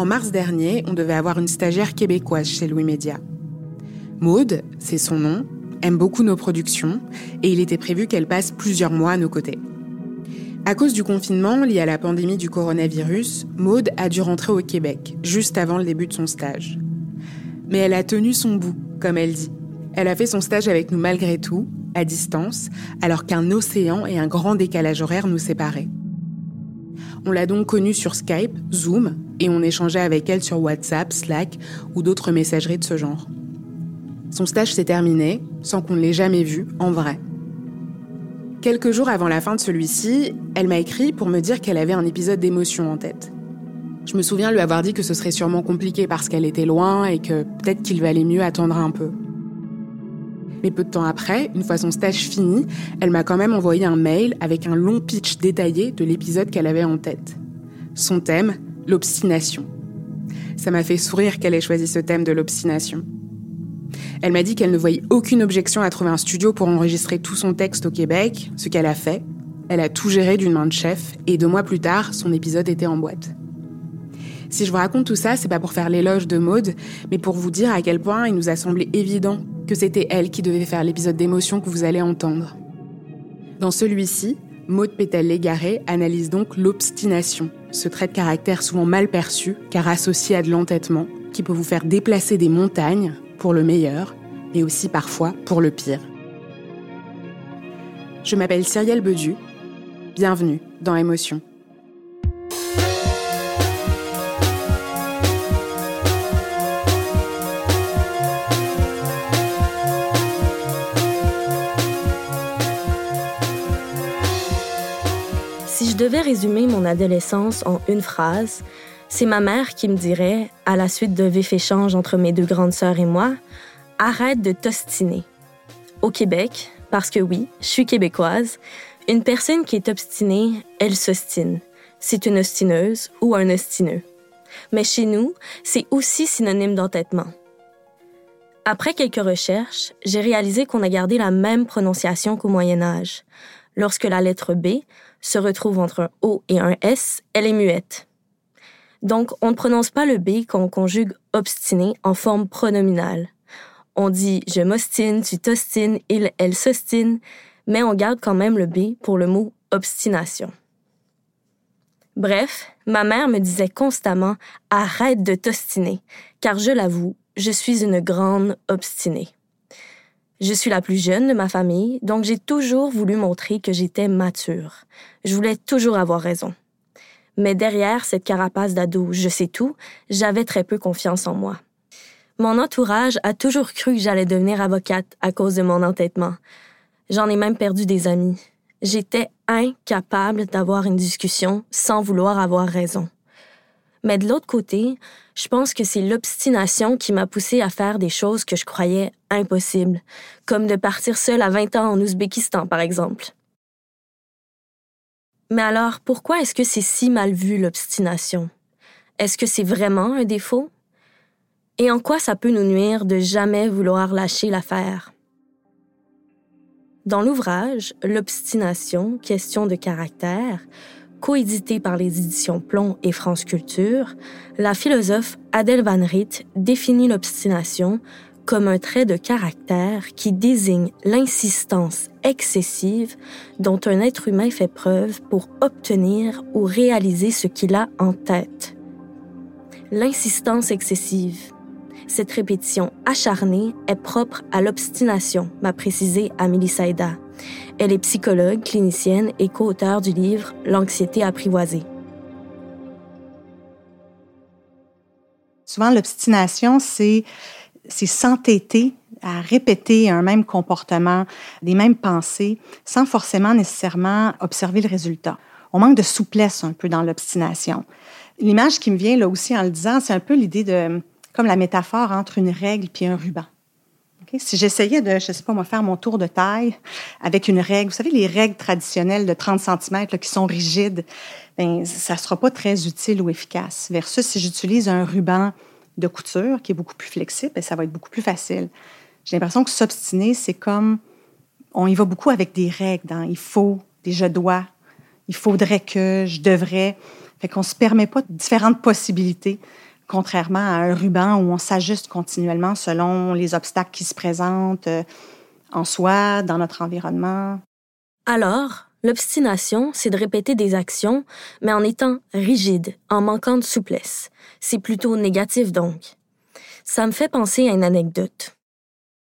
En mars dernier, on devait avoir une stagiaire québécoise chez Louis Média. Maude, c'est son nom, aime beaucoup nos productions et il était prévu qu'elle passe plusieurs mois à nos côtés. À cause du confinement lié à la pandémie du coronavirus, Maude a dû rentrer au Québec, juste avant le début de son stage. Mais elle a tenu son bout, comme elle dit. Elle a fait son stage avec nous malgré tout, à distance, alors qu'un océan et un grand décalage horaire nous séparaient. On l'a donc connue sur Skype, Zoom, et on échangeait avec elle sur WhatsApp, Slack ou d'autres messageries de ce genre. Son stage s'est terminé, sans qu'on ne l'ait jamais vue en vrai. Quelques jours avant la fin de celui-ci, elle m'a écrit pour me dire qu'elle avait un épisode d'émotion en tête. Je me souviens lui avoir dit que ce serait sûrement compliqué parce qu'elle était loin et que peut-être qu'il valait mieux attendre un peu. Mais peu de temps après, une fois son stage fini, elle m'a quand même envoyé un mail avec un long pitch détaillé de l'épisode qu'elle avait en tête. Son thème, l'obstination. Ça m'a fait sourire qu'elle ait choisi ce thème de l'obstination. Elle m'a dit qu'elle ne voyait aucune objection à trouver un studio pour enregistrer tout son texte au Québec, ce qu'elle a fait. Elle a tout géré d'une main de chef, et deux mois plus tard, son épisode était en boîte. Si je vous raconte tout ça, c'est pas pour faire l'éloge de Maude, mais pour vous dire à quel point il nous a semblé évident que c'était elle qui devait faire l'épisode d'émotion que vous allez entendre. Dans celui-ci, Maude Pétel-Légaré analyse donc l'obstination, ce trait de caractère souvent mal perçu car associé à de l'entêtement, qui peut vous faire déplacer des montagnes pour le meilleur, mais aussi parfois pour le pire. Je m'appelle Cyrielle Bedu. Bienvenue dans Émotion. Devais résumer mon adolescence en une phrase, c'est ma mère qui me dirait, à la suite de vif échange entre mes deux grandes sœurs et moi, arrête de t'ostiner. Au Québec, parce que oui, je suis québécoise, une personne qui est obstinée, elle s'ostine. C'est une ostineuse ou un ostineux. Mais chez nous, c'est aussi synonyme d'entêtement. Après quelques recherches, j'ai réalisé qu'on a gardé la même prononciation qu'au Moyen Âge. Lorsque la lettre B se retrouve entre un O et un S, elle est muette. Donc, on ne prononce pas le B quand on conjugue obstiné en forme pronominale. On dit je m'ostine, tu t'ostines, il, elle s'ostine, mais on garde quand même le B pour le mot obstination. Bref, ma mère me disait constamment arrête de t'ostiner, car je l'avoue, je suis une grande obstinée. Je suis la plus jeune de ma famille, donc j'ai toujours voulu montrer que j'étais mature. Je voulais toujours avoir raison. Mais derrière cette carapace d'ado, je sais tout, j'avais très peu confiance en moi. Mon entourage a toujours cru que j'allais devenir avocate à cause de mon entêtement. J'en ai même perdu des amis. J'étais incapable d'avoir une discussion sans vouloir avoir raison. Mais de l'autre côté, je pense que c'est l'obstination qui m'a poussé à faire des choses que je croyais impossibles, comme de partir seule à 20 ans en Ouzbékistan, par exemple. Mais alors, pourquoi est-ce que c'est si mal vu, l'obstination? Est-ce que c'est vraiment un défaut? Et en quoi ça peut nous nuire de jamais vouloir lâcher l'affaire? Dans l'ouvrage L'obstination, question de caractère, coédité par les éditions Plomb et France Culture, la philosophe Adèle Van Riet définit l'obstination comme un trait de caractère qui désigne l'insistance excessive dont un être humain fait preuve pour obtenir ou réaliser ce qu'il a en tête. L'insistance excessive. Cette répétition acharnée est propre à l'obstination, m'a précisé Amélie Saïda. Elle est psychologue, clinicienne et co-auteure du livre L'anxiété apprivoisée. Souvent, l'obstination, c'est s'entêter à répéter un même comportement, des mêmes pensées, sans forcément nécessairement observer le résultat. On manque de souplesse un peu dans l'obstination. L'image qui me vient là aussi en le disant, c'est un peu l'idée de, comme la métaphore entre une règle puis un ruban. Si j'essayais de, je sais pas moi, faire mon tour de taille avec une règle, vous savez, les règles traditionnelles de 30 cm qui sont rigides, ben, ça sera pas très utile ou efficace. Versus si j'utilise un ruban de couture qui est beaucoup plus flexible, ben, ça va être beaucoup plus facile. J'ai l'impression que s'obstiner, c'est comme on y va beaucoup avec des règles. Dans, il faut, des je dois, il faudrait que, je devrais. Fait qu'on se permet pas différentes possibilités contrairement à un ruban où on s'ajuste continuellement selon les obstacles qui se présentent euh, en soi, dans notre environnement. Alors, l'obstination, c'est de répéter des actions, mais en étant rigide, en manquant de souplesse. C'est plutôt négatif donc. Ça me fait penser à une anecdote.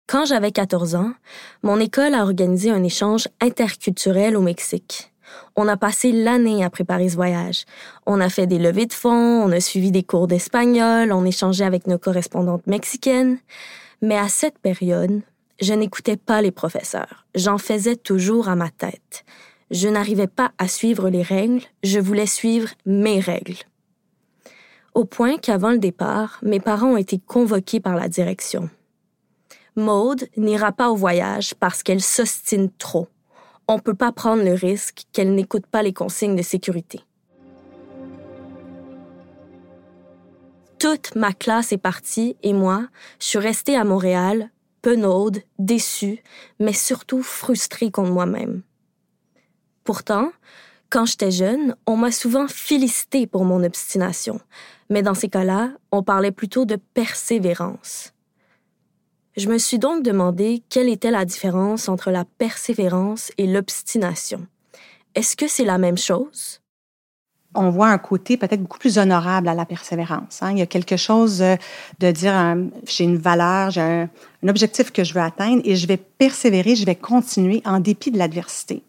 Quand j'avais 14 ans, mon école a organisé un échange interculturel au Mexique. On a passé l'année à préparer ce voyage. On a fait des levées de fonds, on a suivi des cours d'espagnol, on échangeait avec nos correspondantes mexicaines. Mais à cette période, je n'écoutais pas les professeurs. J'en faisais toujours à ma tête. Je n'arrivais pas à suivre les règles, je voulais suivre mes règles. Au point qu'avant le départ, mes parents ont été convoqués par la direction. Maude n'ira pas au voyage parce qu'elle s'ostine trop on ne peut pas prendre le risque qu'elle n'écoute pas les consignes de sécurité. Toute ma classe est partie et moi, je suis restée à Montréal, penaude, déçue, mais surtout frustrée contre moi-même. Pourtant, quand j'étais jeune, on m'a souvent félicité pour mon obstination, mais dans ces cas-là, on parlait plutôt de persévérance. Je me suis donc demandé quelle était la différence entre la persévérance et l'obstination. Est-ce que c'est la même chose? on voit un côté peut-être beaucoup plus honorable à la persévérance. Hein. Il y a quelque chose euh, de dire, euh, j'ai une valeur, j'ai un, objectif que je veux atteindre et je vais persévérer, je vais continuer en dépit de l'adversité.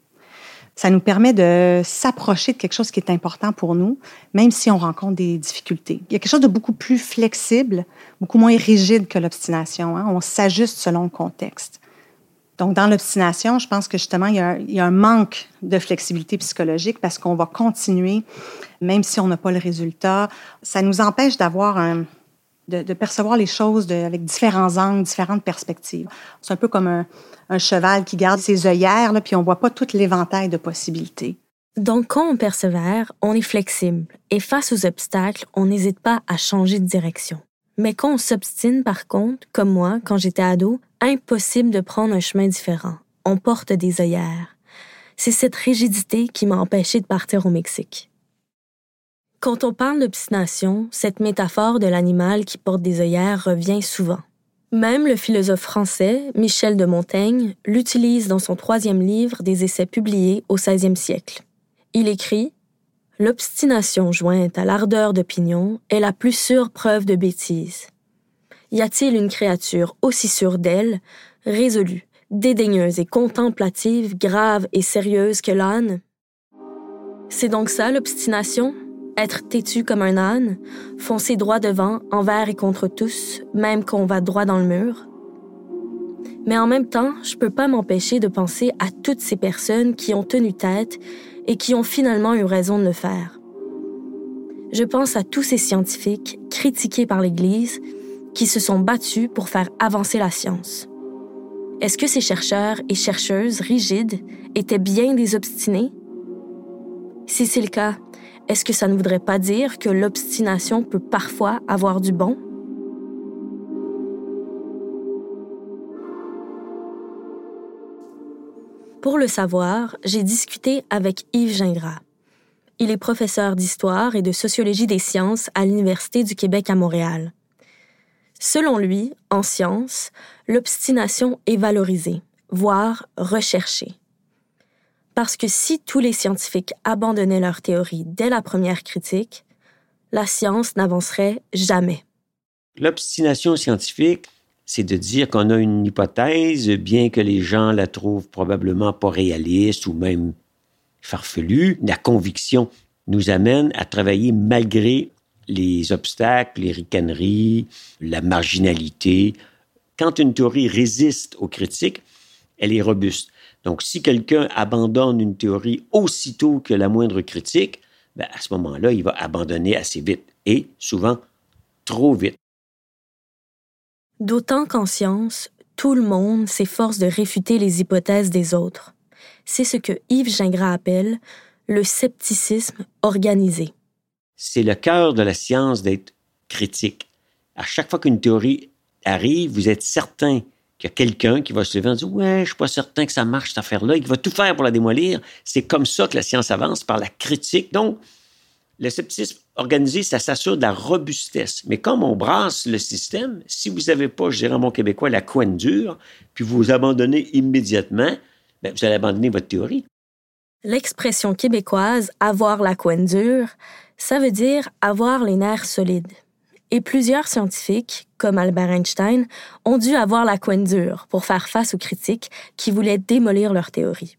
Ça nous permet de s'approcher de quelque chose qui est important pour nous, même si on rencontre des difficultés. Il y a quelque chose de beaucoup plus flexible, beaucoup moins rigide que l'obstination. Hein. On s'ajuste selon le contexte. Donc, dans l'obstination, je pense que justement, il y, a, il y, a, un manque de flexibilité psychologique parce qu'on va continuer, même si on n'a pas le résultat. Ça nous empêche d'avoir un, de, percevoir les choses avec différents angles, différentes perspectives. C'est un peu comme un, cheval qui garde ses œillères, puis on voit pas tout l'éventail de possibilités. Donc, quand on persévère, on est flexible et face aux obstacles, on n'hésite pas à changer de direction. Mais quand on s'obstine, par contre, comme moi, quand j'étais ado, impossible de prendre un chemin différent. On porte des œillères. C'est cette rigidité qui m'a empêché de partir au Mexique. Quand on parle d'obstination, cette métaphore de l'animal qui porte des œillères revient souvent. Même le philosophe français Michel de Montaigne l'utilise dans son troisième livre des essais publiés au XVIe siècle. Il écrit L'obstination jointe à l'ardeur d'opinion est la plus sûre preuve de bêtise. Y a-t-il une créature aussi sûre d'elle, résolue, dédaigneuse et contemplative, grave et sérieuse que l'âne? C'est donc ça l'obstination? Être têtu comme un âne, foncer droit devant, envers et contre tous, même qu'on va droit dans le mur. Mais en même temps, je peux pas m'empêcher de penser à toutes ces personnes qui ont tenu tête et qui ont finalement eu raison de le faire. Je pense à tous ces scientifiques critiqués par l'Église qui se sont battus pour faire avancer la science. Est-ce que ces chercheurs et chercheuses rigides étaient bien des obstinés? Si c'est le cas, est-ce que ça ne voudrait pas dire que l'obstination peut parfois avoir du bon? Pour le savoir, j'ai discuté avec Yves Gingras. Il est professeur d'histoire et de sociologie des sciences à l'Université du Québec à Montréal. Selon lui, en science, l'obstination est valorisée, voire recherchée. Parce que si tous les scientifiques abandonnaient leur théorie dès la première critique, la science n'avancerait jamais. L'obstination scientifique, c'est de dire qu'on a une hypothèse, bien que les gens la trouvent probablement pas réaliste ou même farfelue. La conviction nous amène à travailler malgré les obstacles, les ricaneries, la marginalité. Quand une théorie résiste aux critiques, elle est robuste. Donc, si quelqu'un abandonne une théorie aussitôt que la moindre critique, ben, à ce moment-là, il va abandonner assez vite et souvent trop vite. D'autant qu'en science, tout le monde s'efforce de réfuter les hypothèses des autres. C'est ce que Yves Gingras appelle le scepticisme organisé. C'est le cœur de la science d'être critique. À chaque fois qu'une théorie arrive, vous êtes certain qu'il y a quelqu'un qui va se lever et dire Ouais, je suis pas certain que ça marche cette affaire-là, et qui va tout faire pour la démolir. C'est comme ça que la science avance, par la critique. Donc, le scepticisme organisé, ça s'assure de la robustesse. Mais comme on brasse le système, si vous n'avez pas, je dirais en québécois, la couenne dure, puis vous vous abandonnez immédiatement, bien, vous allez abandonner votre théorie. L'expression québécoise avoir la couenne dure, ça veut dire avoir les nerfs solides. Et plusieurs scientifiques, comme Albert Einstein, ont dû avoir la couenne dure pour faire face aux critiques qui voulaient démolir leur théorie.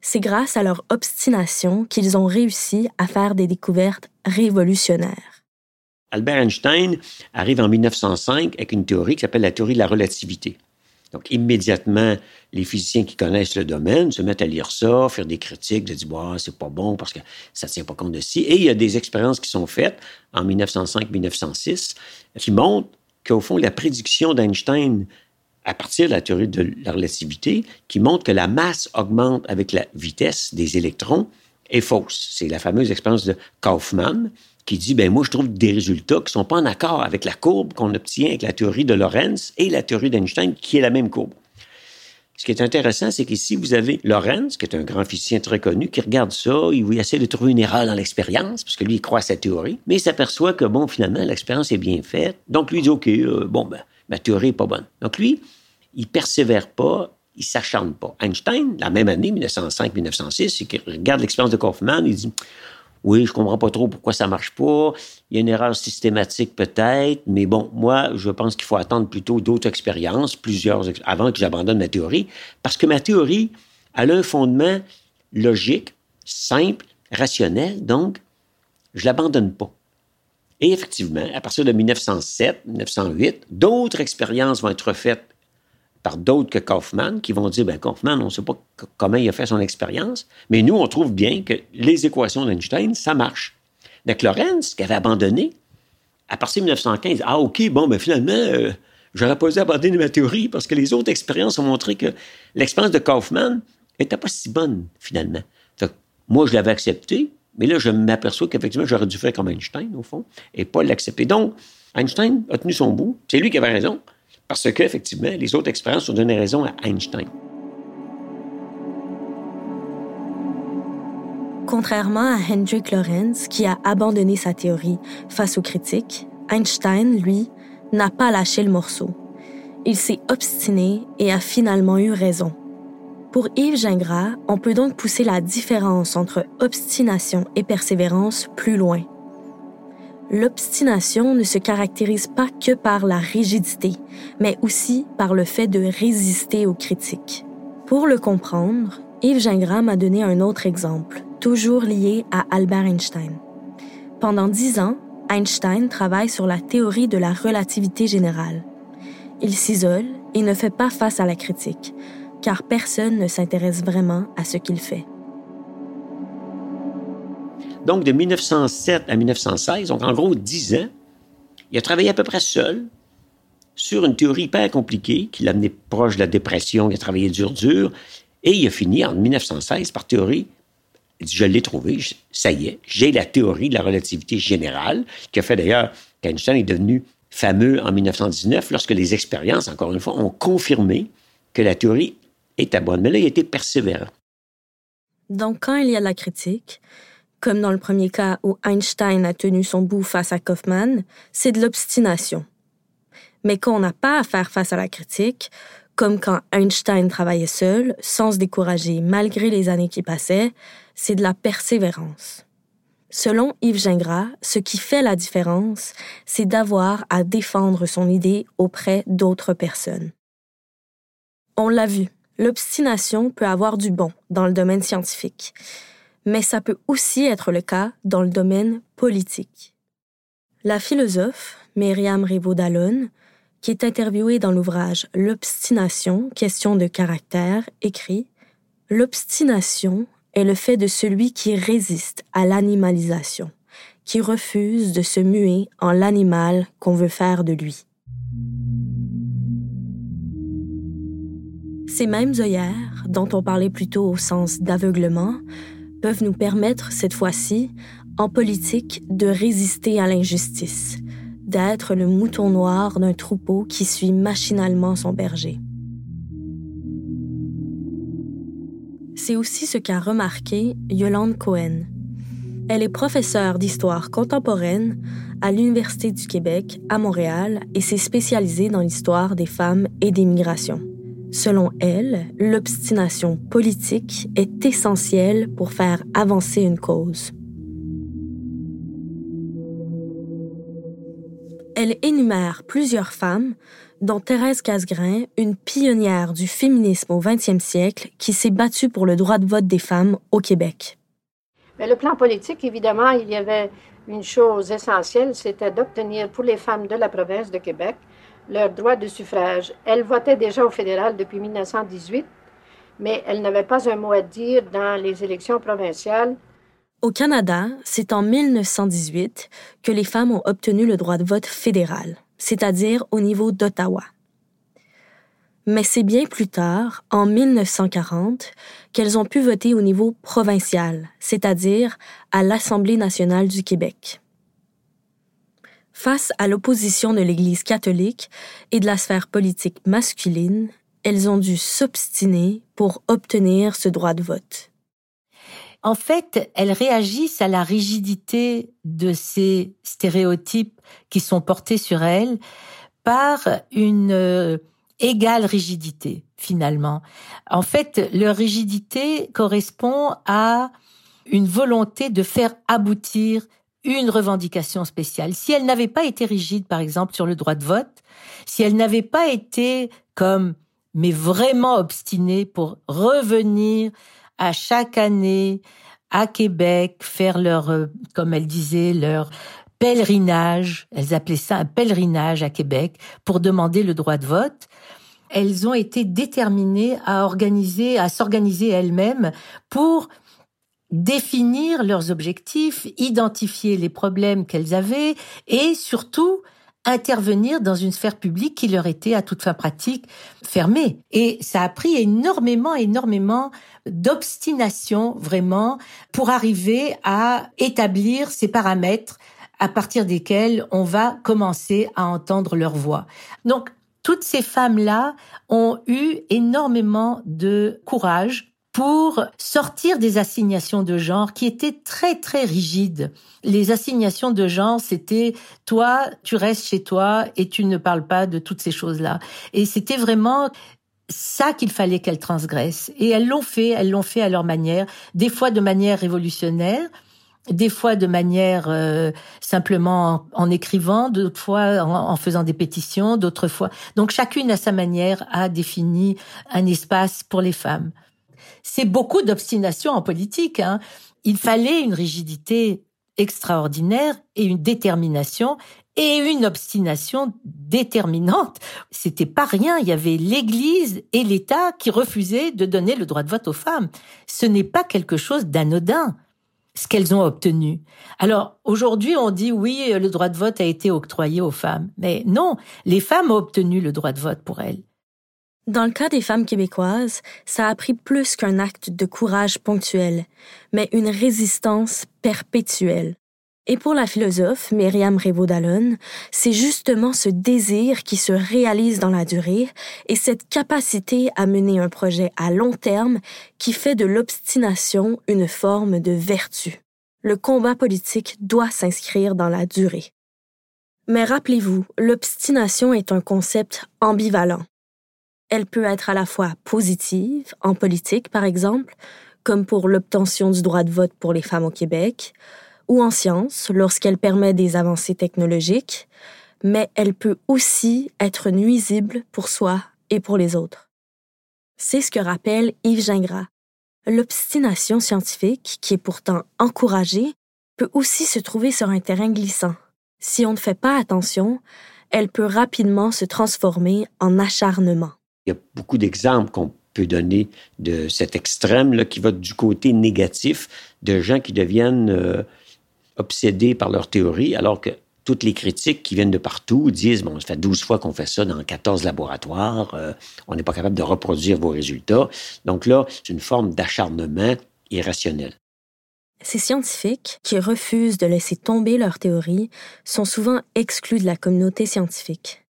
C'est grâce à leur obstination qu'ils ont réussi à faire des découvertes révolutionnaires. Albert Einstein arrive en 1905 avec une théorie qui s'appelle la théorie de la relativité. Donc, immédiatement, les physiciens qui connaissent le domaine se mettent à lire ça, faire des critiques, de dire, bah, c'est pas bon parce que ça tient pas compte de ci. Et il y a des expériences qui sont faites en 1905-1906 qui montrent qu'au fond, la prédiction d'Einstein à partir de la théorie de la relativité, qui montre que la masse augmente avec la vitesse des électrons, est fausse. C'est la fameuse expérience de Kaufmann qui dit, ben moi, je trouve des résultats qui sont pas en accord avec la courbe qu'on obtient avec la théorie de Lorentz et la théorie d'Einstein, qui est la même courbe. Ce qui est intéressant, c'est qu'ici, vous avez Lorentz, qui est un grand physicien très connu, qui regarde ça, il essaie de trouver une erreur dans l'expérience, parce que lui, il croit à sa théorie, mais il s'aperçoit que, bon, finalement, l'expérience est bien faite. Donc, lui, il dit, OK, euh, bon, ben, ma théorie est pas bonne. Donc, lui, il persévère pas, il s'acharne pas. Einstein, la même année, 1905-1906, il regarde l'expérience de Kaufmann, il dit oui, je comprends pas trop pourquoi ça marche pas. Il y a une erreur systématique peut-être, mais bon, moi, je pense qu'il faut attendre plutôt d'autres expériences, plusieurs, avant que j'abandonne ma théorie, parce que ma théorie, elle a un fondement logique, simple, rationnel, donc je l'abandonne pas. Et effectivement, à partir de 1907, 1908, d'autres expériences vont être faites par d'autres que Kaufman qui vont dire, ben Kaufman, on ne sait pas comment il a fait son expérience, mais nous, on trouve bien que les équations d'Einstein, ça marche. Donc, Lorentz, qui avait abandonné, à partir de 1915, ah, OK, bon, ben finalement, euh, j'aurais pas dû abandonner ma théorie parce que les autres expériences ont montré que l'expérience de Kaufman n'était pas si bonne, finalement. moi, je l'avais accepté, mais là, je m'aperçois qu'effectivement, j'aurais dû faire comme Einstein, au fond, et pas l'accepter. Donc, Einstein a tenu son bout. C'est lui qui avait raison. Parce qu'effectivement, les autres expériences ont donné raison à Einstein. Contrairement à Hendrik Lorentz, qui a abandonné sa théorie face aux critiques, Einstein, lui, n'a pas lâché le morceau. Il s'est obstiné et a finalement eu raison. Pour Yves Gingras, on peut donc pousser la différence entre obstination et persévérance plus loin l'obstination ne se caractérise pas que par la rigidité, mais aussi par le fait de résister aux critiques. Pour le comprendre, Yves Gingras m'a donné un autre exemple, toujours lié à Albert Einstein. Pendant dix ans, Einstein travaille sur la théorie de la relativité générale. Il s'isole et ne fait pas face à la critique, car personne ne s'intéresse vraiment à ce qu'il fait. Donc, de 1907 à 1916, donc en gros 10 ans, il a travaillé à peu près seul sur une théorie hyper compliquée qui l'a amené proche de la dépression, il a travaillé dur, dur, et il a fini en 1916 par théorie. Je l'ai trouvé, ça y est, j'ai la théorie de la relativité générale, qui a fait d'ailleurs qu'Einstein est devenu fameux en 1919 lorsque les expériences, encore une fois, ont confirmé que la théorie était bonne. Mais là, il a été persévérant. Donc, quand il y a la critique, comme dans le premier cas où Einstein a tenu son bout face à Kaufmann, c'est de l'obstination. Mais quand on n'a pas à faire face à la critique, comme quand Einstein travaillait seul, sans se décourager malgré les années qui passaient, c'est de la persévérance. Selon Yves Gingras, ce qui fait la différence, c'est d'avoir à défendre son idée auprès d'autres personnes. On l'a vu, l'obstination peut avoir du bon dans le domaine scientifique mais ça peut aussi être le cas dans le domaine politique. La philosophe Myriam Rivaud-Dallon, qui est interviewée dans l'ouvrage L'obstination, question de caractère, écrit L'obstination est le fait de celui qui résiste à l'animalisation, qui refuse de se muer en l'animal qu'on veut faire de lui. Ces mêmes œillères, dont on parlait plus tôt au sens d'aveuglement, peuvent nous permettre, cette fois-ci, en politique, de résister à l'injustice, d'être le mouton noir d'un troupeau qui suit machinalement son berger. C'est aussi ce qu'a remarqué Yolande Cohen. Elle est professeure d'histoire contemporaine à l'Université du Québec à Montréal et s'est spécialisée dans l'histoire des femmes et des migrations. Selon elle, l'obstination politique est essentielle pour faire avancer une cause. Elle énumère plusieurs femmes, dont Thérèse Casgrain, une pionnière du féminisme au 20e siècle qui s'est battue pour le droit de vote des femmes au Québec. Mais le plan politique, évidemment, il y avait une chose essentielle, c'était d'obtenir pour les femmes de la province de Québec leur droit de suffrage. Elle votait déjà au fédéral depuis 1918, mais elle n'avait pas un mot à dire dans les élections provinciales. Au Canada, c'est en 1918 que les femmes ont obtenu le droit de vote fédéral, c'est-à-dire au niveau d'Ottawa. Mais c'est bien plus tard, en 1940, qu'elles ont pu voter au niveau provincial, c'est-à-dire à l'Assemblée nationale du Québec. Face à l'opposition de l'Église catholique et de la sphère politique masculine, elles ont dû s'obstiner pour obtenir ce droit de vote. En fait, elles réagissent à la rigidité de ces stéréotypes qui sont portés sur elles par une euh, égale rigidité, finalement. En fait, leur rigidité correspond à une volonté de faire aboutir une revendication spéciale. Si elle n'avait pas été rigide, par exemple, sur le droit de vote, si elle n'avait pas été comme, mais vraiment obstinée pour revenir à chaque année à Québec, faire leur, euh, comme elle disait, leur pèlerinage, elles appelaient ça un pèlerinage à Québec pour demander le droit de vote. Elles ont été déterminées à organiser, à s'organiser elles-mêmes pour définir leurs objectifs, identifier les problèmes qu'elles avaient et surtout intervenir dans une sphère publique qui leur était à toute fin pratique fermée. Et ça a pris énormément, énormément d'obstination vraiment pour arriver à établir ces paramètres à partir desquels on va commencer à entendre leur voix. Donc, toutes ces femmes-là ont eu énormément de courage pour sortir des assignations de genre qui étaient très très rigides. Les assignations de genre, c'était toi, tu restes chez toi et tu ne parles pas de toutes ces choses-là. Et c'était vraiment ça qu'il fallait qu'elles transgressent. Et elles l'ont fait, elles l'ont fait à leur manière, des fois de manière révolutionnaire, des fois de manière euh, simplement en, écrivant, d'autres fois en, en, faisant des pétitions, d'autres fois. Donc chacune à sa manière a défini un espace pour les femmes c'est beaucoup d'obstination en politique. Hein. Il fallait une rigidité extraordinaire et une détermination et une obstination déterminante. C'était pas rien. Il y avait l'Église et l'État qui refusaient de donner le droit de vote aux femmes. Ce n'est pas quelque chose d'anodin ce qu'elles ont obtenu. Alors aujourd'hui, on dit oui, le droit de vote a été octroyé aux femmes, mais non, les femmes ont obtenu le droit de vote pour elles. Dans le cas des femmes québécoises, ça a pris plus qu'un acte de courage ponctuel, mais une résistance perpétuelle. Et pour la philosophe Myriam Révaud-Dallon, c'est justement ce désir qui se réalise dans la durée et cette capacité à mener un projet à long terme qui fait de l'obstination une forme de vertu. Le combat politique doit s'inscrire dans la durée. Mais rappelez-vous, l'obstination est un concept ambivalent. Elle peut être à la fois positive, en politique par exemple, comme pour l'obtention du droit de vote pour les femmes au Québec, ou en sciences lorsqu'elle permet des avancées technologiques, mais elle peut aussi être nuisible pour soi et pour les autres. C'est ce que rappelle Yves Gingras. L'obstination scientifique, qui est pourtant encouragée, peut aussi se trouver sur un terrain glissant. Si on ne fait pas attention, elle peut rapidement se transformer en acharnement. Il y a beaucoup d'exemples qu'on peut donner de cet extrême là, qui va du côté négatif de gens qui deviennent euh, obsédés par leur théorie, alors que toutes les critiques qui viennent de partout disent, bon, ça fait 12 fois qu'on fait ça dans 14 laboratoires, euh, on n'est pas capable de reproduire vos résultats. Donc là, c'est une forme d'acharnement irrationnel. Ces scientifiques qui refusent de laisser tomber leur théorie sont souvent exclus de la communauté scientifique.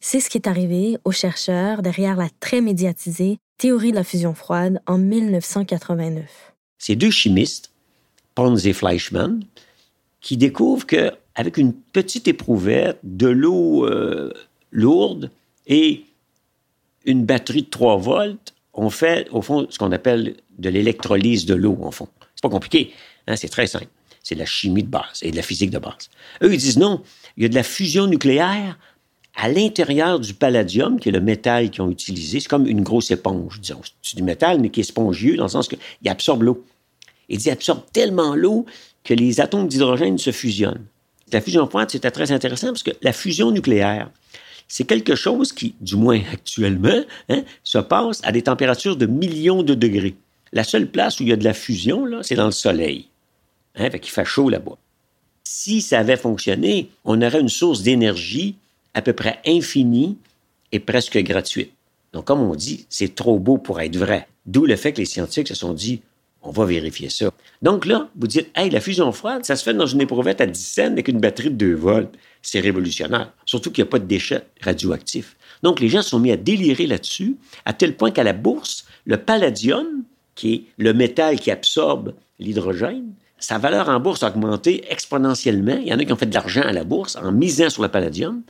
C'est ce qui est arrivé aux chercheurs derrière la très médiatisée théorie de la fusion froide en 1989. Ces deux chimistes, Pons et Fleischmann, qui découvre qu'avec une petite éprouvette, de l'eau euh, lourde et une batterie de 3 volts, on fait, au fond, ce qu'on appelle de l'électrolyse de l'eau, en fond. C'est pas compliqué, hein, c'est très simple. C'est de la chimie de base et de la physique de base. Eux, ils disent non, il y a de la fusion nucléaire à l'intérieur du palladium, qui est le métal qu'ils ont utilisé. C'est comme une grosse éponge. C'est du métal, mais qui est spongieux, dans le sens qu'il absorbe l'eau. Il absorbe tellement l'eau que les atomes d'hydrogène se fusionnent. La fusion froide, c'était très intéressant parce que la fusion nucléaire, c'est quelque chose qui, du moins actuellement, hein, se passe à des températures de millions de degrés. La seule place où il y a de la fusion, c'est dans le Soleil. Hein, qu'il fait chaud là-bas. Si ça avait fonctionné, on aurait une source d'énergie à peu près infinie et presque gratuite. Donc, comme on dit, c'est trop beau pour être vrai. D'où le fait que les scientifiques se sont dit, on va vérifier ça. Donc là, vous dites, hey, la fusion froide, ça se fait dans une éprouvette à 10 cents avec une batterie de 2 volts. C'est révolutionnaire. Surtout qu'il n'y a pas de déchets radioactifs. Donc les gens sont mis à délirer là-dessus, à tel point qu'à la bourse, le palladium, qui est le métal qui absorbe l'hydrogène, sa valeur en bourse a augmenté exponentiellement. Il y en a qui ont fait de l'argent à la bourse en misant sur le palladium.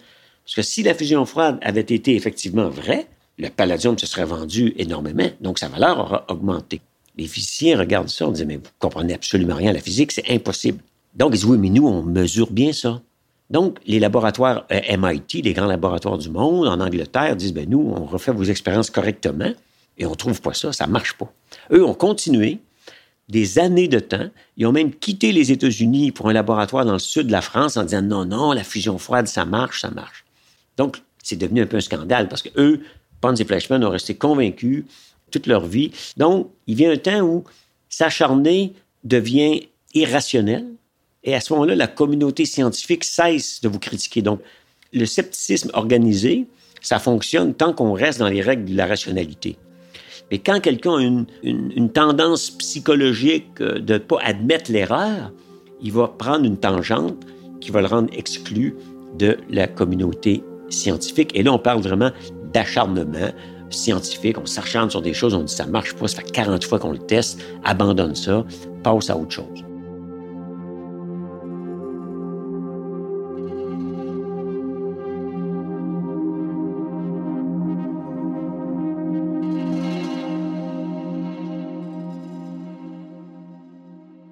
Parce que si la fusion froide avait été effectivement vraie, le palladium se serait vendu énormément, donc sa valeur aura augmenté. Les physiciens regardent ça, on dit, mais vous comprenez absolument rien à la physique, c'est impossible. Donc, ils disent, oui, mais nous, on mesure bien ça. Donc, les laboratoires euh, MIT, les grands laboratoires du monde, en Angleterre, disent, ben nous, on refait vos expériences correctement et on trouve pas ça, ça marche pas. Eux ont continué des années de temps. Ils ont même quitté les États-Unis pour un laboratoire dans le sud de la France en disant, non, non, la fusion froide, ça marche, ça marche. Donc, c'est devenu un peu un scandale parce que eux, Pons et Fleischmann ont resté convaincus toute leur vie. Donc, il vient un temps où s'acharner devient irrationnel. Et à ce moment-là, la communauté scientifique cesse de vous critiquer. Donc, le scepticisme organisé, ça fonctionne tant qu'on reste dans les règles de la rationalité. Mais quand quelqu'un a une, tendance psychologique de ne pas admettre l'erreur, il va prendre une tangente qui va le rendre exclu de la communauté scientifique. Et là, on parle vraiment d'acharnement, scientifique, on s'acharne sur des choses, on dit ça marche pas, ça fait 40 fois qu'on le teste, abandonne ça, passe à autre chose.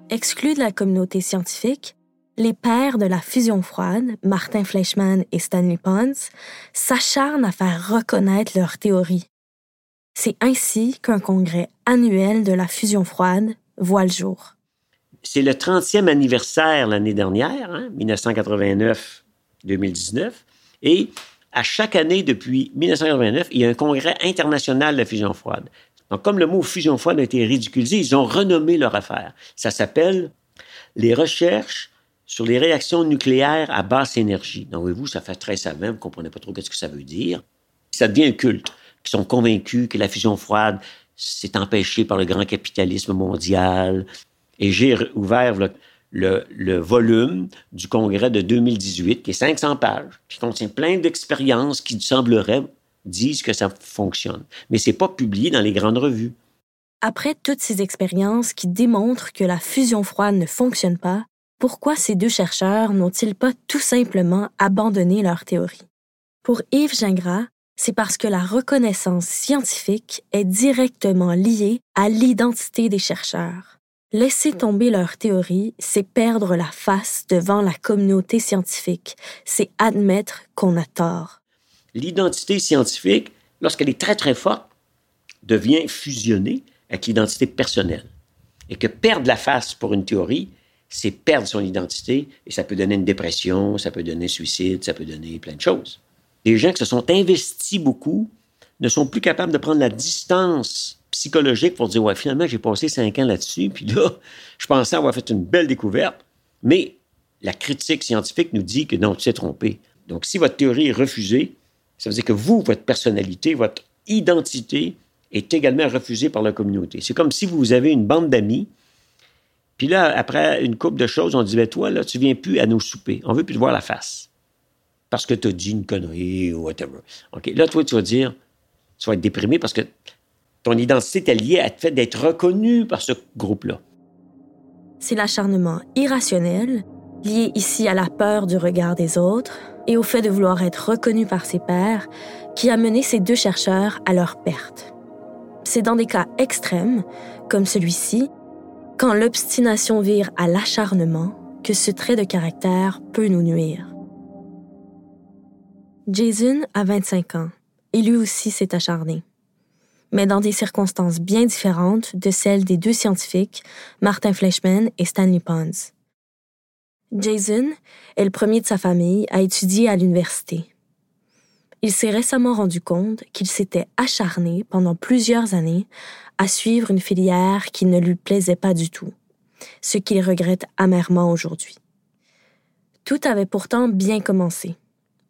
Exclus de la communauté scientifique, les pères de la fusion froide, Martin Fleischmann et Stanley Pons, s'acharnent à faire reconnaître leur théorie. C'est ainsi qu'un congrès annuel de la fusion froide voit le jour. c'est le 30e anniversaire l'année dernière, 1989-2019, hein, et à chaque année depuis 1989, il y a un congrès international de la fusion froide. Donc, comme le mot fusion froide a été ridiculisé, ils ont renommé leur affaire. Ça s'appelle les recherches sur les réactions nucléaires à basse énergie. Donc, vous, ça fait très savant, vous ne comprenez pas trop ce que ça veut dire. Ça devient un culte, qui sont convaincus que la fusion froide s'est empêchée par le grand capitalisme mondial. Et j'ai ouvert le, volume du congrès de 2018, qui est 500 pages, qui contient plein d'expériences qui sembleraient disent que ça fonctionne. Mais c'est pas publié dans les grandes revues. Après toutes ces expériences qui démontrent que la fusion froide ne fonctionne pas, pourquoi ces deux chercheurs n'ont-ils pas tout simplement abandonné leur théorie? Pour Yves Gingras, c'est parce que la reconnaissance scientifique est directement liée à l'identité des chercheurs. Laisser tomber leur théorie, c'est perdre la face devant la communauté scientifique, c'est admettre qu'on a tort. L'identité scientifique, lorsqu'elle est très très forte, devient fusionnée avec l'identité personnelle. Et que perdre la face pour une théorie, c'est perdre son identité et ça peut donner une dépression, ça peut donner suicide, ça peut donner plein de choses. Les gens qui se sont investis beaucoup ne sont plus capables de prendre la distance psychologique pour dire ouais finalement j'ai passé cinq ans là-dessus puis là je pensais avoir fait une belle découverte. Mais la critique scientifique nous dit que non tu t'es trompé. Donc si votre théorie est refusée ça veut dire que vous votre personnalité votre identité est également refusée par la communauté. C'est comme si vous avez une bande d'amis puis là après une couple de choses on dit ben toi là tu viens plus à nos soupers on veut plus te voir la face parce que tu as dit une connerie ou whatever ok là toi tu vas dire tu vas être déprimé parce que ton identité est liée à le fait d'être reconnu par ce groupe-là. C'est l'acharnement irrationnel, lié ici à la peur du regard des autres et au fait de vouloir être reconnu par ses pairs, qui a mené ces deux chercheurs à leur perte. C'est dans des cas extrêmes, comme celui-ci, quand l'obstination vire à l'acharnement, que ce trait de caractère peut nous nuire. Jason a 25 ans et lui aussi s'est acharné mais dans des circonstances bien différentes de celles des deux scientifiques, Martin Fleischmann et Stanley Pons. Jason est le premier de sa famille à étudier à l'université. Il s'est récemment rendu compte qu'il s'était acharné pendant plusieurs années à suivre une filière qui ne lui plaisait pas du tout, ce qu'il regrette amèrement aujourd'hui. Tout avait pourtant bien commencé.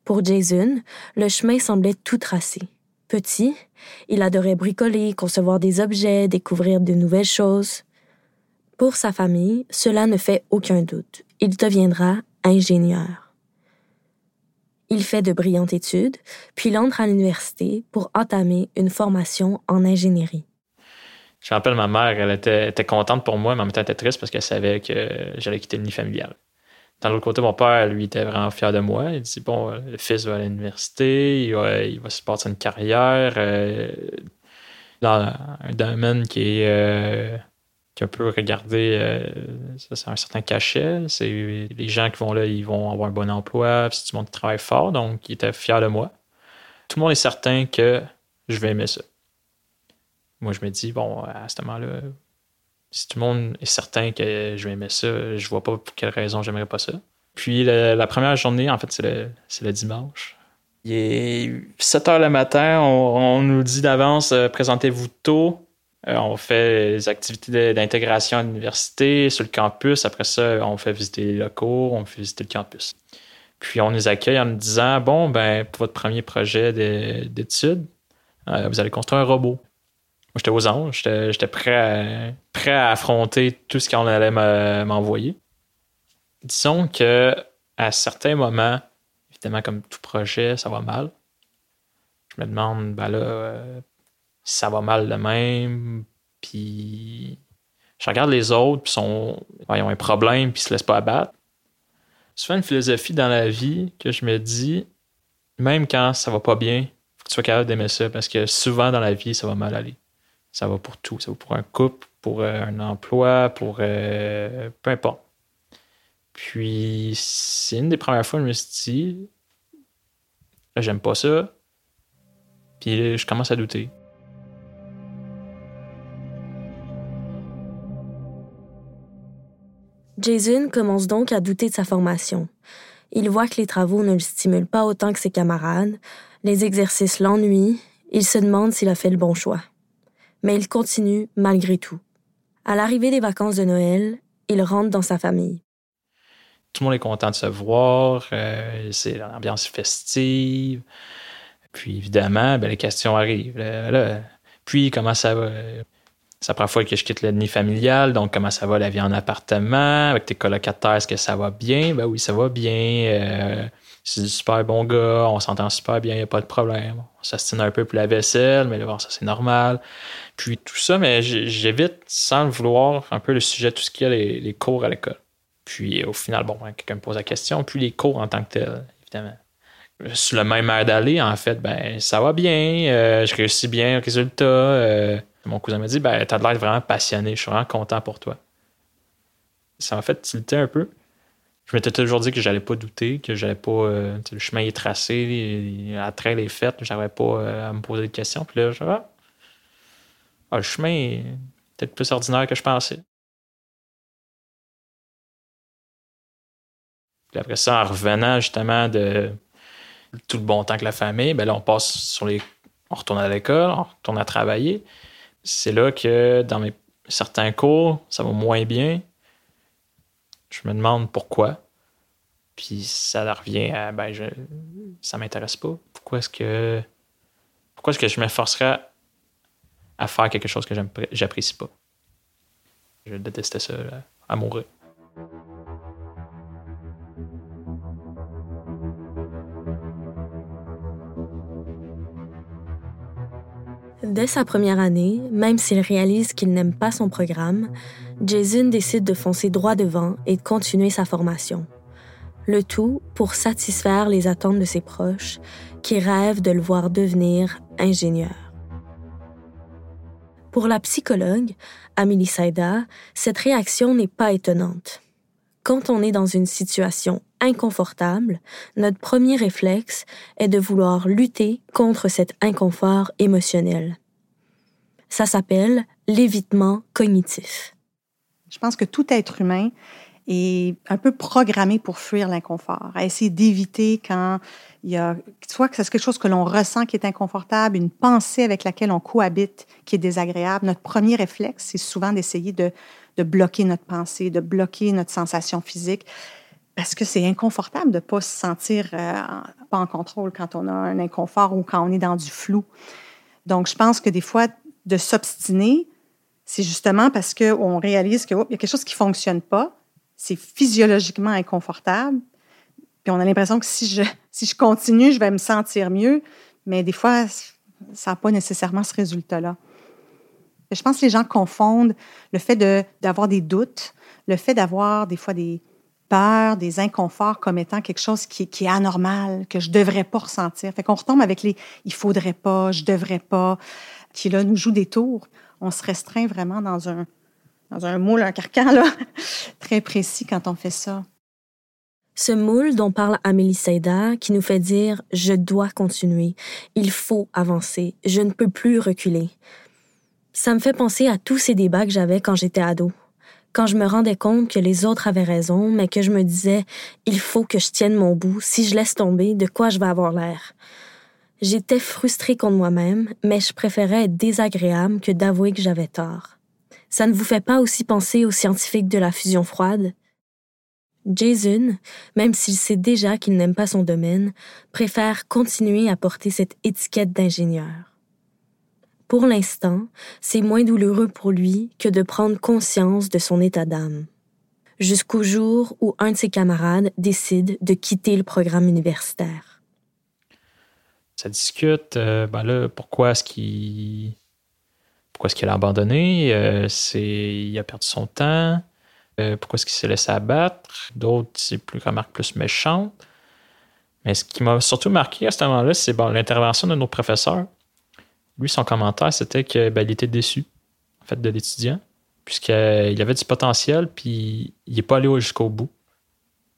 Pour Jason, le chemin semblait tout tracé. Petit, il adorait bricoler, concevoir des objets, découvrir de nouvelles choses. Pour sa famille, cela ne fait aucun doute. Il deviendra ingénieur. Il fait de brillantes études, puis il entre à l'université pour entamer une formation en ingénierie. Je me rappelle, ma mère, elle était, était contente pour moi, mais en même temps, elle était triste parce qu'elle savait que j'allais quitter le nid familial. Dans l'autre côté, mon père, lui, était vraiment fier de moi. Il dit Bon, euh, le fils va à l'université, il va, se passer une carrière euh, dans un domaine qui est, euh, qui un peu regardé, ça, c'est un certain cachet. C'est les gens qui vont là, ils vont avoir un bon emploi, c'est du monde qui travaille fort, donc il était fier de moi. Tout le monde est certain que je vais aimer ça. Moi, je me dis, bon, à ce moment-là, si tout le monde est certain que je vais aimer ça, je vois pas pour quelle raison j'aimerais pas ça. Puis la, première journée, en fait, c'est le, dimanche. Il est 7 heures le matin, on, nous dit d'avance, euh, présentez-vous tôt. Euh, on fait les activités d'intégration à l'université, sur le campus. Après ça, on fait visiter les locaux, on fait visiter le campus. Puis on nous accueille en nous disant, bon, ben, pour votre premier projet d'études, euh, vous allez construire un robot j'étais aux anges. J'étais prêt à, prêt à affronter tout ce qu'on allait m'envoyer. Disons que à certains moments, évidemment, comme tout projet, ça va mal. Je me demande, ben là, euh, ça va mal de même, puis je regarde les autres, puis sont, ils ont un problème, puis ils se laissent pas abattre. Souvent, une philosophie dans la vie que je me dis, même quand ça va pas bien, faut que tu sois capable d'aimer ça, parce que souvent dans la vie, ça va mal aller. Ça va pour tout. Ça va pour un couple, pour euh, un emploi, pour euh, peu importe. Puis, c'est une des premières fois que je me suis dit, j'aime pas ça. Puis je commence à douter. Jason commence donc à douter de sa formation. Il voit que les travaux ne le stimulent pas autant que ses camarades, les exercices l'ennuient, il se demande s'il a fait le bon choix. Mais il continue malgré tout. À l'arrivée des vacances de Noël, il rentre dans sa famille. Tout le monde est content de se voir, euh, c'est l'ambiance festive. Puis évidemment, ben, les questions arrivent. puis comment ça va? C'est la première fois que je quitte l'ennemi familial, donc comment ça va la vie en appartement? Avec tes colocataires, est-ce que ça va bien? Ben oui, ça va bien. Euh, c'est du super bon gars, on s'entend super bien, il n'y a pas de problème. On s'astine un peu pour la vaisselle, mais bon, ça c'est normal. Puis tout ça, mais j'évite sans le vouloir un peu le sujet, tout ce qu'il y a les, cours à l'école. Puis au final, bon, hein, quelqu'un me pose la question, puis les cours en tant que tel, évidemment. Sur le même air d'aller, en fait, ben ça va bien, euh, je réussis bien résultat. Euh, mon cousin m'a dit ben, T'as l'air vraiment passionné, je suis vraiment content pour toi. Ça m'a fait tilter un peu. Je m'étais toujours dit que j'allais pas douter, que j'allais pas. Euh, le chemin est tracé, la trail est faite, j'avais pas euh, à me poser de questions. Puis là, je ah, le chemin est peut-être plus ordinaire que je pensais. Puis après ça, en revenant justement de tout le bon temps que la famille, ben là, on passe sur les. On retourne à l'école, on retourne à travailler c'est là que dans certains cours, ça va moins bien. Je me demande pourquoi. Puis ça revient à ben je, ça m'intéresse pas. Pourquoi est-ce que pourquoi est-ce que je m'efforcerais à faire quelque chose que j'apprécie pas? Je détestais ça à mourir. Dès sa première année, même s'il réalise qu'il n'aime pas son programme, Jason décide de foncer droit devant et de continuer sa formation. Le tout pour satisfaire les attentes de ses proches qui rêvent de le voir devenir ingénieur. Pour la psychologue, Amélie Saïda, cette réaction n'est pas étonnante. Quand on est dans une situation inconfortable, notre premier réflexe est de vouloir lutter contre cet inconfort émotionnel. Ça s'appelle l'évitement cognitif. Je pense que tout être humain est un peu programmé pour fuir l'inconfort, à essayer d'éviter quand il y a soit que c'est quelque chose que l'on ressent qui est inconfortable, une pensée avec laquelle on cohabite qui est désagréable. Notre premier réflexe, c'est souvent d'essayer de, bloquer notre pensée, de bloquer notre sensation physique parce que c'est inconfortable de ne pas se sentir euh, pas en contrôle quand on a un inconfort ou quand on est dans du flou. Donc, je pense que des fois, de s'obstiner, c'est justement parce qu'on réalise qu'il y a quelque chose qui ne fonctionne pas, c'est physiologiquement inconfortable, puis on a l'impression que si je, si je continue, je vais me sentir mieux, mais des fois, ça n'a pas nécessairement ce résultat-là. Je pense que les gens confondent le fait d'avoir des doutes, le fait d'avoir des fois des, peurs, des inconforts comme étant quelque chose qui, est anormal, que je ne devrais pas ressentir. Fait qu'on retombe avec les il faudrait pas, je devrais pas, qui là nous joue des tours. On se restreint vraiment dans un, dans un moule, un carcan là, très précis quand on fait ça. Ce moule dont parle Amélie Seida, qui nous fait dire je dois continuer, il faut avancer, je ne peux plus reculer. Ça me fait penser à tous ces débats que j'avais quand j'étais ado quand je me rendais compte que les autres avaient raison, mais que je me disais, il faut que je tienne mon bout, si je laisse tomber, de quoi je vais avoir l'air. J'étais frustrée contre moi-même, mais je préférais être désagréable que d'avouer que j'avais tort. Ça ne vous fait pas aussi penser aux scientifiques de la fusion froide? Jason, même s'il sait déjà qu'il n'aime pas son domaine, préfère continuer à porter cette étiquette d'ingénieur. Pour l'instant, c'est moins douloureux pour lui que de prendre conscience de son état d'âme. Jusqu'au jour où un de ses camarades décide de quitter le programme universitaire. Ça discute, euh, ben là, pourquoi est-ce qu'il pourquoi est-ce qu'il a abandonné? Euh, c'est, il a perdu son temps. Euh, pourquoi est-ce qu'il s'est laissé abattre? D'autres, c'est plus remarque plus méchante. Mais ce qui m'a surtout marqué à ce moment-là, c'est l'intervention de nos professeurs. Lui, son commentaire, c'était qu'il ben, était déçu en fait, de l'étudiant, puisqu'il avait du potentiel, puis il n'est pas allé jusqu'au bout.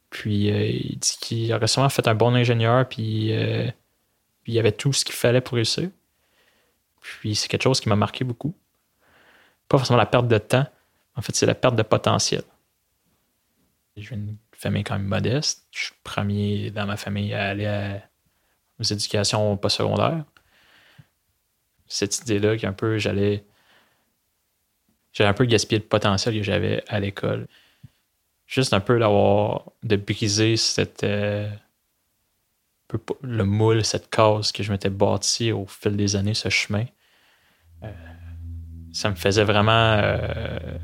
Puis euh, il dit qu'il aurait sûrement fait un bon ingénieur, puis, euh, puis il avait tout ce qu'il fallait pour réussir. Puis c'est quelque chose qui m'a marqué beaucoup. Pas forcément la perte de temps, en fait, c'est la perte de potentiel. J'ai une famille quand même modeste. Je suis premier dans ma famille à aller aux éducations postsecondaires. Cette idée-là qu'un peu j'allais. J'allais un peu gaspiller le potentiel que j'avais à l'école. Juste un peu d'avoir. de briser cette. Euh, le moule, cette case que je m'étais bâti au fil des années, ce chemin. Euh, ça me faisait vraiment. Euh,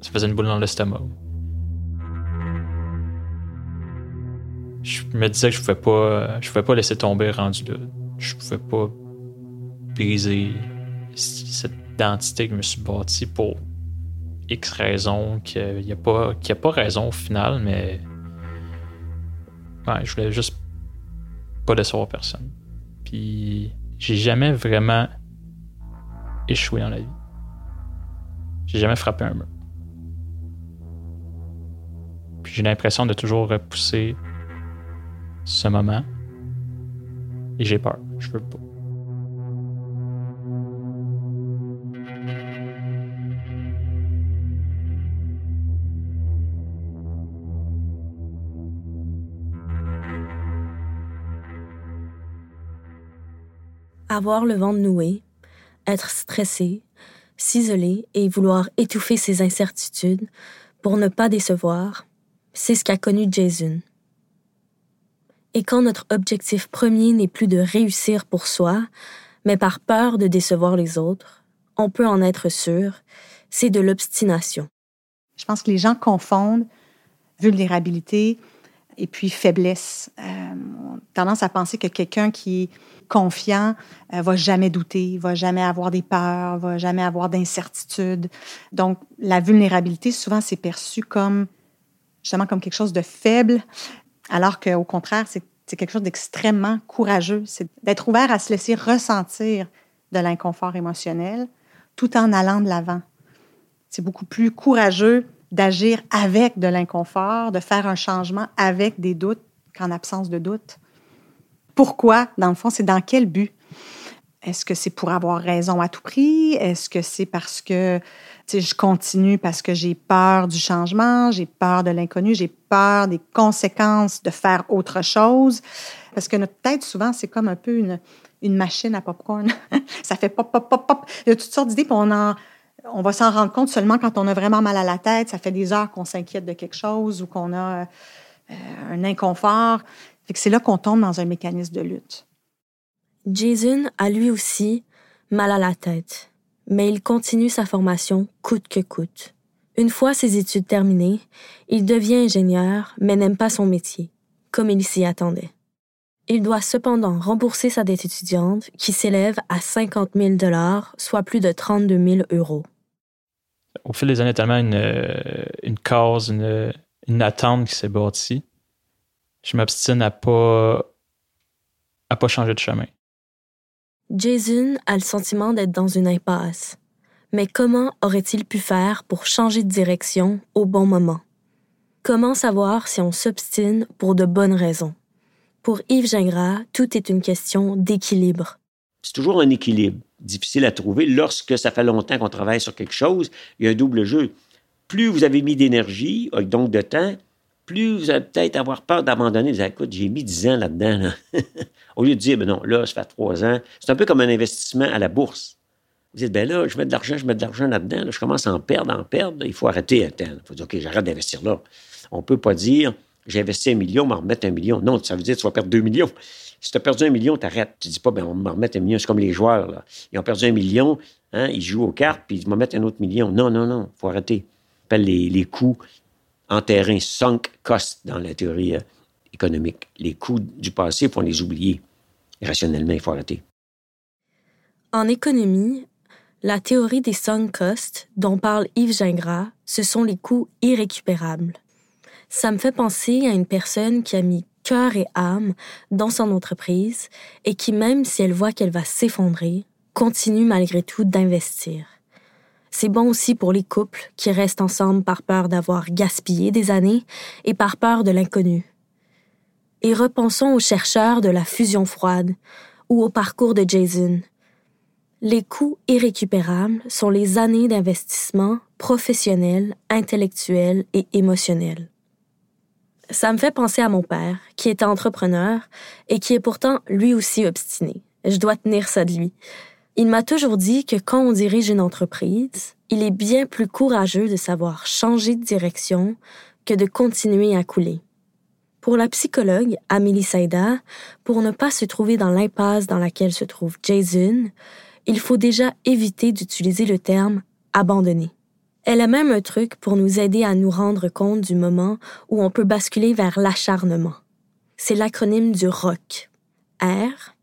ça faisait une boule dans l'estomac. Je me disais que je pouvais pas, je pouvais pas laisser tomber rendu là. Je pouvais pas briser cette identité que je me suis bâtie pour X raisons, qu'il n'y a, pas, a pas raison au final, mais ouais, je voulais juste pas décevoir personne. Puis j'ai jamais vraiment échoué dans la vie. J'ai jamais frappé un mur. Puis j'ai l'impression de toujours repousser ce moment. Et j'ai peur. Je veux pas. Avoir le vent noué, être stressé, s'isoler et vouloir étouffer ses incertitudes pour ne pas décevoir, c'est ce qu'a connu Jason. Et quand notre objectif premier n'est plus de réussir pour soi, mais par peur de décevoir les autres, on peut en être sûr, c'est de l'obstination. Je pense que les gens confondent vulnérabilité et puis faiblesse. Euh, tendance à penser que quelqu'un qui est confiant euh, va jamais douter, va jamais avoir des peurs, va jamais avoir d'incertitudes. Donc, la vulnérabilité, souvent, c'est perçu comme justement comme quelque chose de faible, alors qu'au contraire, c'est quelque chose d'extrêmement courageux. C'est d'être ouvert à se laisser ressentir de l'inconfort émotionnel tout en allant de l'avant. C'est beaucoup plus courageux d'agir avec de l'inconfort, de faire un changement avec des doutes qu'en absence de doute. Pourquoi, dans le fond, c'est dans quel but? Est-ce que c'est pour avoir raison à tout prix? Est-ce que c'est parce que je continue parce que j'ai peur du changement, j'ai peur de l'inconnu, j'ai peur des conséquences de faire autre chose? Parce que notre tête, souvent, c'est comme un peu une, machine à popcorn. ça fait pop, pop, pop, pop. Il y a toutes sortes d'idées, puis on, en, on va s'en rendre compte seulement quand on a vraiment mal à la tête. Ça fait des heures qu'on s'inquiète de quelque chose ou qu'on a euh, un inconfort. c'est là qu'on tombe dans un mécanisme de lutte. Jason a lui aussi mal à la tête mais il continue sa formation coûte que coûte. Une fois ses études terminées, il devient ingénieur, mais n'aime pas son métier, comme il s'y attendait. Il doit cependant rembourser sa dette étudiante, qui s'élève à 50 000 dollars, soit plus de 32 000 euros. Au fil des années, tellement une, euh, une cause, une, une attente qui s'est bâtie. Je m'obstine à pas à pas changer de chemin. Jason a le sentiment d'être dans une impasse. Mais comment aurait-il pu faire pour changer de direction au bon moment? Comment savoir si on s'obstine pour de bonnes raisons? Pour Yves Gingras, tout est une question d'équilibre. C'est toujours un équilibre difficile à trouver lorsque ça fait longtemps qu'on travaille sur quelque chose. Il y a un double jeu. Plus vous avez mis d'énergie, donc de temps, plus vous allez peut-être avoir peur d'abandonner. Vous allez, écoute, j'ai mis 10 ans là-dedans. Au lieu de dire, ben non, là, ça fait 3 ans. C'est un peu comme un investissement à la bourse. Vous dites, ben là, je mets de l'argent, je mets de l'argent là-dedans. je commence à en perdre, en perdre. Il faut arrêter un Il faut dire, OK, j'arrête d'investir là. On ne peut pas dire, j'ai investi un million, m'en remettre un million. Non, ça veut dire que tu vas perdre 2 millions. Si tu as perdu un million, tu arrêtes. Tu dis pas, ben, on va me remettre un million. C'est comme les joueurs. Ils ont perdu un million, hein, ils jouent aux cartes, puis ils vont mettre un autre million. Non, non, non, faut arrêter. On appelle les, les coûts en sunk cost dans la théorie euh, économique. Les coûts du passé, il faut les oublier. Rationnellement, il faut arrêter. En économie, la théorie des sunk costs dont parle Yves Gingras, ce sont les coûts irrécupérables. Ça me fait penser à une personne qui a mis cœur et âme dans son entreprise et qui, même si elle voit qu'elle va s'effondrer, continue malgré tout d'investir. C'est bon aussi pour les couples qui restent ensemble par peur d'avoir gaspillé des années et par peur de l'inconnu. Et repensons aux chercheurs de la fusion froide ou au parcours de Jason. Les coûts irrécupérables sont les années d'investissement professionnelle, intellectuelle et émotionnelle. Ça me fait penser à mon père, qui était entrepreneur et qui est pourtant lui aussi obstiné. Je dois tenir ça de lui. Il m'a toujours dit que quand on dirige une entreprise, il est bien plus courageux de savoir changer de direction que de continuer à couler. Pour la psychologue Amélie Saïda, pour ne pas se trouver dans l'impasse dans laquelle se trouve Jason, il faut déjà éviter d'utiliser le terme abandonner. Elle a même un truc pour nous aider à nous rendre compte du moment où on peut basculer vers l'acharnement. C'est l'acronyme du ROC. R,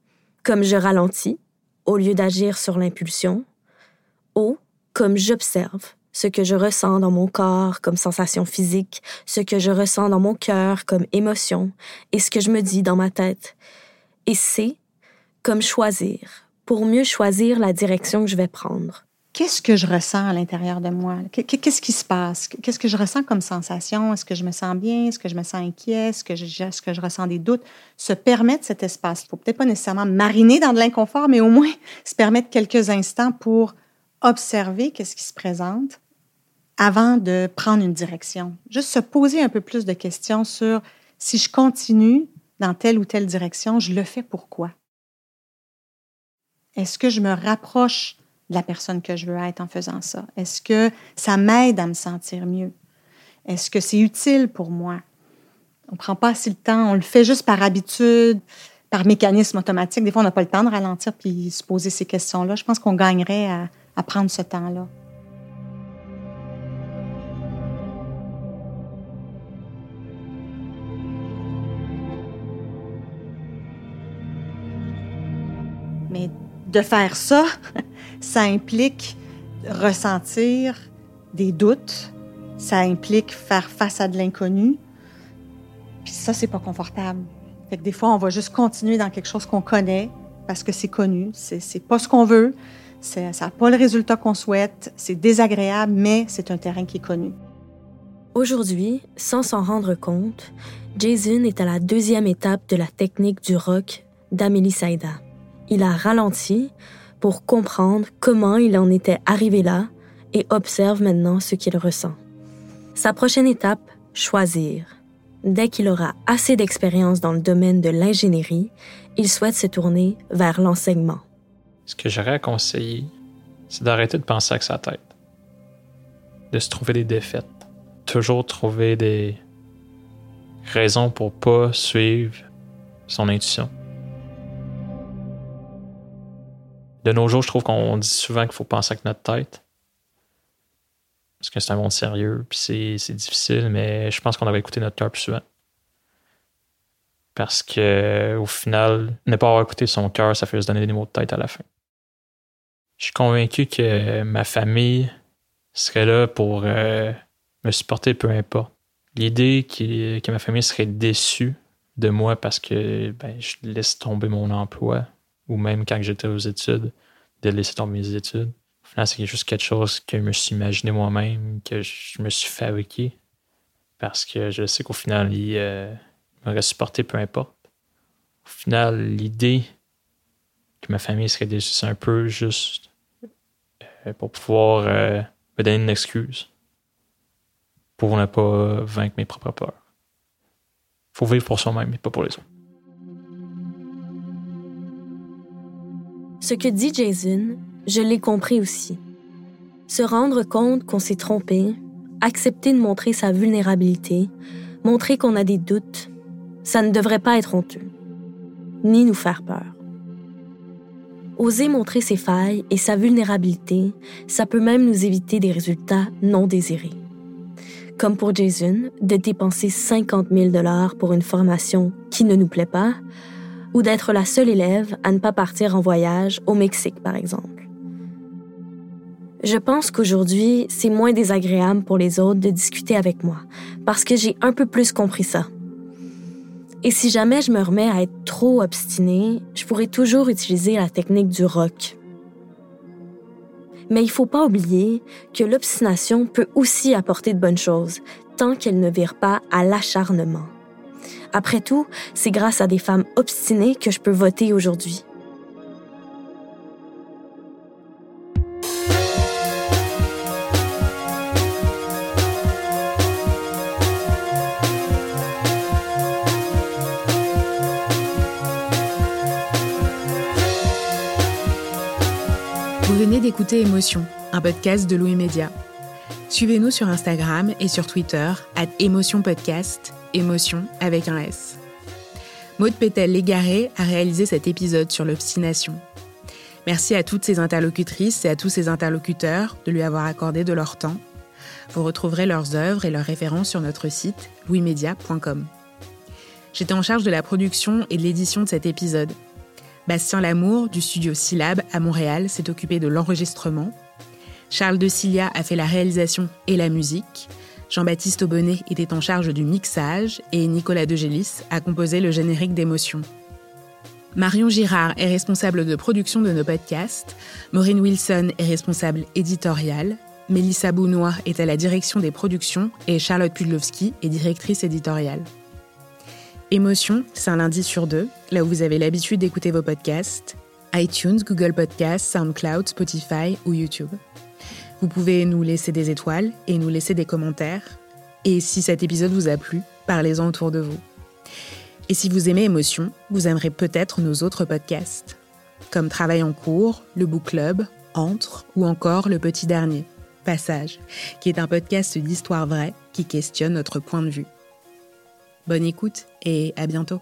comme je ralentis, au lieu d'agir sur l'impulsion. O, comme j'observe, ce que je ressens dans mon corps comme sensation physique, ce que je ressens dans mon cœur comme émotion, et ce que je me dis dans ma tête. Et C, comme choisir, pour mieux choisir la direction que je vais prendre qu'est-ce que je ressens à l'intérieur de moi? Qu'est-ce qui se passe? Qu'est-ce que je ressens comme sensation? Est-ce que je me sens bien? Est-ce que je me sens inquiet? Est-ce que je, ressens des doutes? Se permettre cet espace. Il ne faut peut-être pas nécessairement mariner dans de l'inconfort, mais au moins se permettre quelques instants pour observer qu'est-ce qui se présente avant de prendre une direction. Juste se poser un peu plus de questions sur si je continue dans telle ou telle direction, je le fais pourquoi? Est-ce que je me rapproche la personne que je veux être en faisant ça? Est-ce que ça m'aide à me sentir mieux? Est-ce que c'est utile pour moi? On ne prend pas assez le temps, on le fait juste par habitude, par mécanisme automatique. Des fois, on n'a pas le temps de ralentir puis se poser ces questions-là. Je pense qu'on gagnerait à, à prendre ce temps-là. Mais de faire ça, ça implique ressentir des doutes, ça implique faire face à de l'inconnu. Puis ça, c'est pas confortable. Fait que des fois, on va juste continuer dans quelque chose qu'on connaît parce que c'est connu, c'est pas ce qu'on veut, ça n'a pas le résultat qu'on souhaite, c'est désagréable, mais c'est un terrain qui est connu. Aujourd'hui, sans s'en rendre compte, Jason est à la deuxième étape de la technique du rock d'Amélie Saïda. Il a ralenti pour comprendre comment il en était arrivé là et observe maintenant ce qu'il ressent. Sa prochaine étape, choisir. Dès qu'il aura assez d'expérience dans le domaine de l'ingénierie, il souhaite se tourner vers l'enseignement. Ce que j'aurais à conseiller, c'est d'arrêter de penser avec sa tête, de se trouver des défaites, toujours trouver des raisons pour pas suivre son intuition. De nos jours, je trouve qu'on dit souvent qu'il faut penser avec notre tête. Parce que c'est un monde sérieux, puis c'est difficile, mais je pense qu'on devrait écouter notre cœur plus souvent. Parce que au final, ne pas avoir écouté son cœur, ça fait se donner des mots de tête à la fin. Je suis convaincu que ma famille serait là pour euh, me supporter peu importe. L'idée que ma famille serait déçue de moi parce que ben, je laisse tomber mon emploi, ou même quand j'étais aux études, de laisser tomber mes études. Au final, c'est juste quelque chose que je me suis imaginé moi-même, que je me suis fabriqué. Parce que je sais qu'au final, il euh, m'aurait supporté peu importe. Au final, l'idée que ma famille serait déçue, c'est un peu juste euh, pour pouvoir euh, me donner une excuse pour ne pas vaincre mes propres peurs. faut vivre pour soi-même et pas pour les autres. Ce que dit Jason, je l'ai compris aussi. Se rendre compte qu'on s'est trompé, accepter de montrer sa vulnérabilité, montrer qu'on a des doutes, ça ne devrait pas être honteux, ni nous faire peur. Oser montrer ses failles et sa vulnérabilité, ça peut même nous éviter des résultats non désirés. Comme pour Jason, de dépenser 50 000 dollars pour une formation qui ne nous plaît pas, ou d'être la seule élève à ne pas partir en voyage au Mexique, par exemple. Je pense qu'aujourd'hui, c'est moins désagréable pour les autres de discuter avec moi, parce que j'ai un peu plus compris ça. Et si jamais je me remets à être trop obstinée, je pourrais toujours utiliser la technique du rock. Mais il faut pas oublier que l'obstination peut aussi apporter de bonnes choses, tant qu'elle ne vire pas à l'acharnement. Après tout, c'est grâce à des femmes obstinées que je peux voter aujourd'hui. Vous venez d'écouter Émotion, un podcast de Louis Média. Suivez-nous sur Instagram et sur Twitter, à Émotion Podcast émotion avec un S. Maude Pétel-Légaré a réalisé cet épisode sur l'obstination. Merci à toutes ces interlocutrices et à tous ces interlocuteurs de lui avoir accordé de leur temps. Vous retrouverez leurs œuvres et leurs références sur notre site louismedia.com. J'étais en charge de la production et de l'édition de cet épisode. Bastien Lamour, du studio Syllab à Montréal, s'est occupé de l'enregistrement. Charles de Cilia a fait la réalisation et la musique. Jean-Baptiste Aubonnet était en charge du mixage et Nicolas Degélis a composé le générique d'émotion. Marion Girard est responsable de production de nos podcasts, Maureen Wilson est responsable éditoriale, Mélissa Bounois est à la direction des productions et Charlotte Pudlowski est directrice éditoriale. Émotion, c'est un lundi sur deux, là où vous avez l'habitude d'écouter vos podcasts, iTunes, Google Podcasts, SoundCloud, Spotify ou YouTube. Vous pouvez nous laisser des étoiles et nous laisser des commentaires. Et si cet épisode vous a plu, parlez-en autour de vous. Et si vous aimez Émotion, vous aimerez peut-être nos autres podcasts, comme Travail en cours, le Book Club, Entre ou encore Le Petit Dernier, Passage, qui est un podcast d'histoire vraie qui questionne notre point de vue. Bonne écoute et à bientôt.